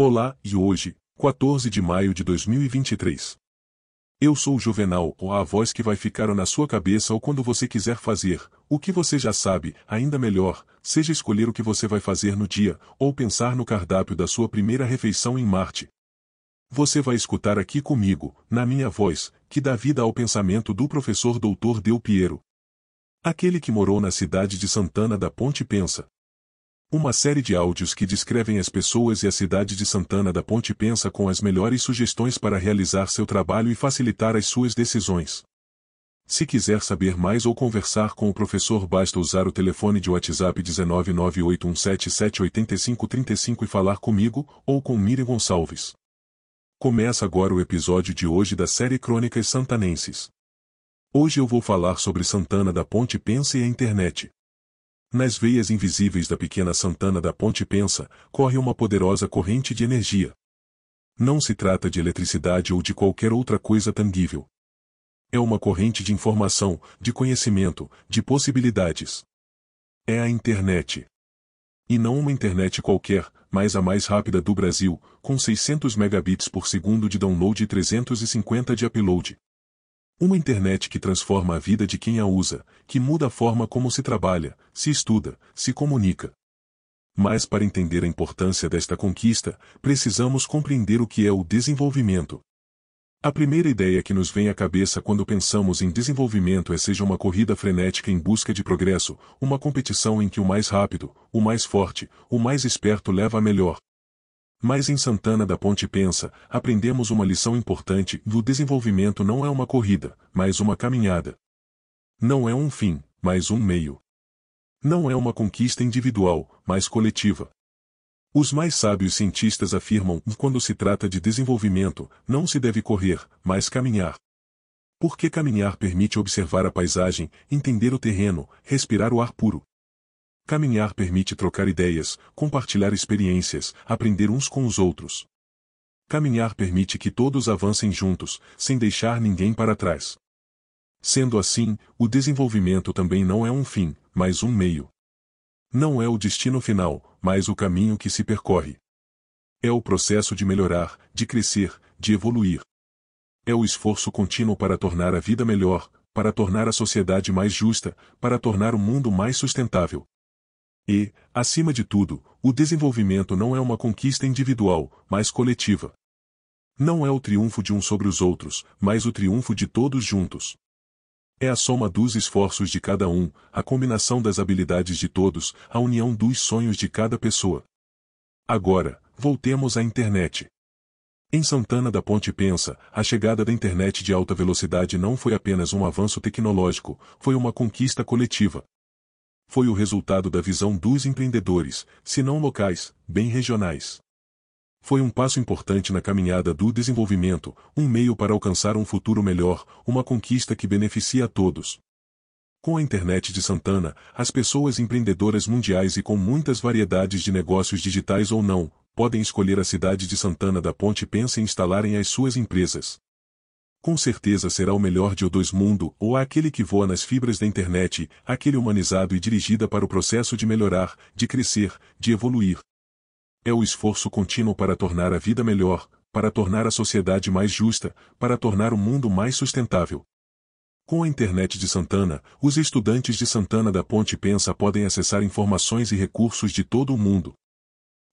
Olá, e hoje, 14 de maio de 2023. Eu sou o Juvenal, ou a voz que vai ficar na sua cabeça ou quando você quiser fazer, o que você já sabe, ainda melhor, seja escolher o que você vai fazer no dia, ou pensar no cardápio da sua primeira refeição em Marte. Você vai escutar aqui comigo, na minha voz, que dá vida ao pensamento do professor Dr. Del Piero. Aquele que morou na cidade de Santana da Ponte Pensa. Uma série de áudios que descrevem as pessoas e a cidade de Santana da Ponte Pensa com as melhores sugestões para realizar seu trabalho e facilitar as suas decisões. Se quiser saber mais ou conversar com o professor basta usar o telefone de WhatsApp 19981778535 e falar comigo, ou com Miriam Gonçalves. Começa agora o episódio de hoje da série Crônicas Santanenses. Hoje eu vou falar sobre Santana da Ponte Pensa e a internet. Nas veias invisíveis da pequena Santana da Ponte Pensa, corre uma poderosa corrente de energia. Não se trata de eletricidade ou de qualquer outra coisa tangível. É uma corrente de informação, de conhecimento, de possibilidades. É a internet. E não uma internet qualquer, mas a mais rápida do Brasil, com 600 megabits por segundo de download e 350 de upload. Uma internet que transforma a vida de quem a usa, que muda a forma como se trabalha, se estuda, se comunica. Mas para entender a importância desta conquista, precisamos compreender o que é o desenvolvimento. A primeira ideia que nos vem à cabeça quando pensamos em desenvolvimento é seja uma corrida frenética em busca de progresso, uma competição em que o mais rápido, o mais forte, o mais esperto leva a melhor. Mas em Santana da Ponte Pensa, aprendemos uma lição importante: o desenvolvimento não é uma corrida, mas uma caminhada. Não é um fim, mas um meio. Não é uma conquista individual, mas coletiva. Os mais sábios cientistas afirmam que quando se trata de desenvolvimento, não se deve correr, mas caminhar. Porque caminhar permite observar a paisagem, entender o terreno, respirar o ar puro. Caminhar permite trocar ideias, compartilhar experiências, aprender uns com os outros. Caminhar permite que todos avancem juntos, sem deixar ninguém para trás. Sendo assim, o desenvolvimento também não é um fim, mas um meio. Não é o destino final, mas o caminho que se percorre. É o processo de melhorar, de crescer, de evoluir. É o esforço contínuo para tornar a vida melhor, para tornar a sociedade mais justa, para tornar o mundo mais sustentável. E, acima de tudo, o desenvolvimento não é uma conquista individual, mas coletiva. Não é o triunfo de um sobre os outros, mas o triunfo de todos juntos. É a soma dos esforços de cada um, a combinação das habilidades de todos, a união dos sonhos de cada pessoa. Agora, voltemos à internet. Em Santana da Ponte Pensa, a chegada da internet de alta velocidade não foi apenas um avanço tecnológico, foi uma conquista coletiva. Foi o resultado da visão dos empreendedores, se não locais, bem regionais. Foi um passo importante na caminhada do desenvolvimento, um meio para alcançar um futuro melhor, uma conquista que beneficia a todos. Com a internet de Santana, as pessoas empreendedoras mundiais e com muitas variedades de negócios digitais ou não, podem escolher a cidade de Santana da Ponte Pensa em instalarem as suas empresas. Com certeza será o melhor de o dois mundo, ou aquele que voa nas fibras da internet, aquele humanizado e dirigida para o processo de melhorar, de crescer, de evoluir, é o esforço contínuo para tornar a vida melhor, para tornar a sociedade mais justa, para tornar o mundo mais sustentável. Com a internet de Santana, os estudantes de Santana da Ponte Pensa podem acessar informações e recursos de todo o mundo.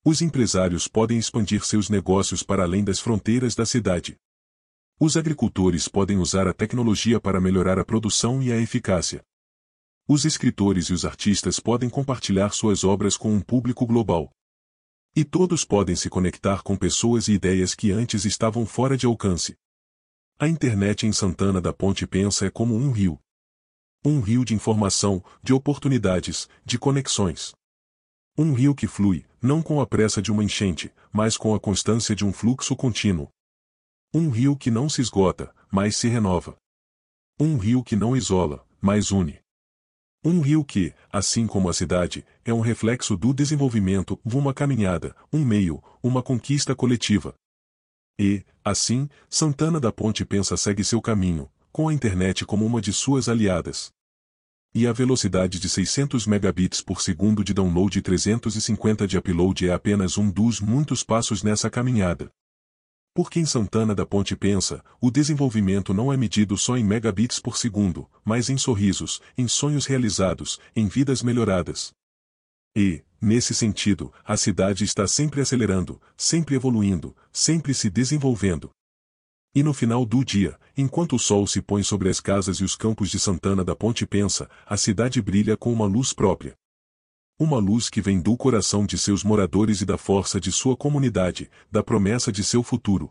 Os empresários podem expandir seus negócios para além das fronteiras da cidade. Os agricultores podem usar a tecnologia para melhorar a produção e a eficácia. Os escritores e os artistas podem compartilhar suas obras com um público global. E todos podem se conectar com pessoas e ideias que antes estavam fora de alcance. A internet em Santana da Ponte Pensa é como um rio. Um rio de informação, de oportunidades, de conexões. Um rio que flui, não com a pressa de uma enchente, mas com a constância de um fluxo contínuo. Um rio que não se esgota, mas se renova. Um rio que não isola, mas une. Um rio que, assim como a cidade, é um reflexo do desenvolvimento, uma caminhada, um meio, uma conquista coletiva. E, assim, Santana da Ponte pensa segue seu caminho, com a internet como uma de suas aliadas. E a velocidade de 600 megabits por segundo de download e 350 de upload é apenas um dos muitos passos nessa caminhada. Porque em Santana da Ponte pensa, o desenvolvimento não é medido só em megabits por segundo, mas em sorrisos, em sonhos realizados, em vidas melhoradas. E, nesse sentido, a cidade está sempre acelerando, sempre evoluindo, sempre se desenvolvendo. E no final do dia, enquanto o sol se põe sobre as casas e os campos de Santana da Ponte pensa, a cidade brilha com uma luz própria. Uma luz que vem do coração de seus moradores e da força de sua comunidade, da promessa de seu futuro.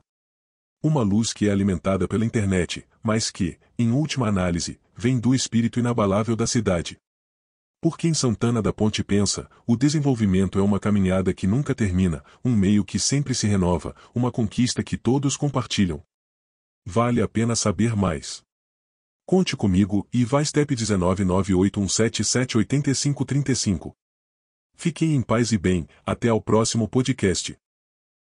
Uma luz que é alimentada pela internet, mas que, em última análise, vem do espírito inabalável da cidade. Porque em Santana da Ponte pensa, o desenvolvimento é uma caminhada que nunca termina, um meio que sempre se renova, uma conquista que todos compartilham. Vale a pena saber mais. Conte comigo e vai step 19981778535. Fiquem em paz e bem, até ao próximo podcast.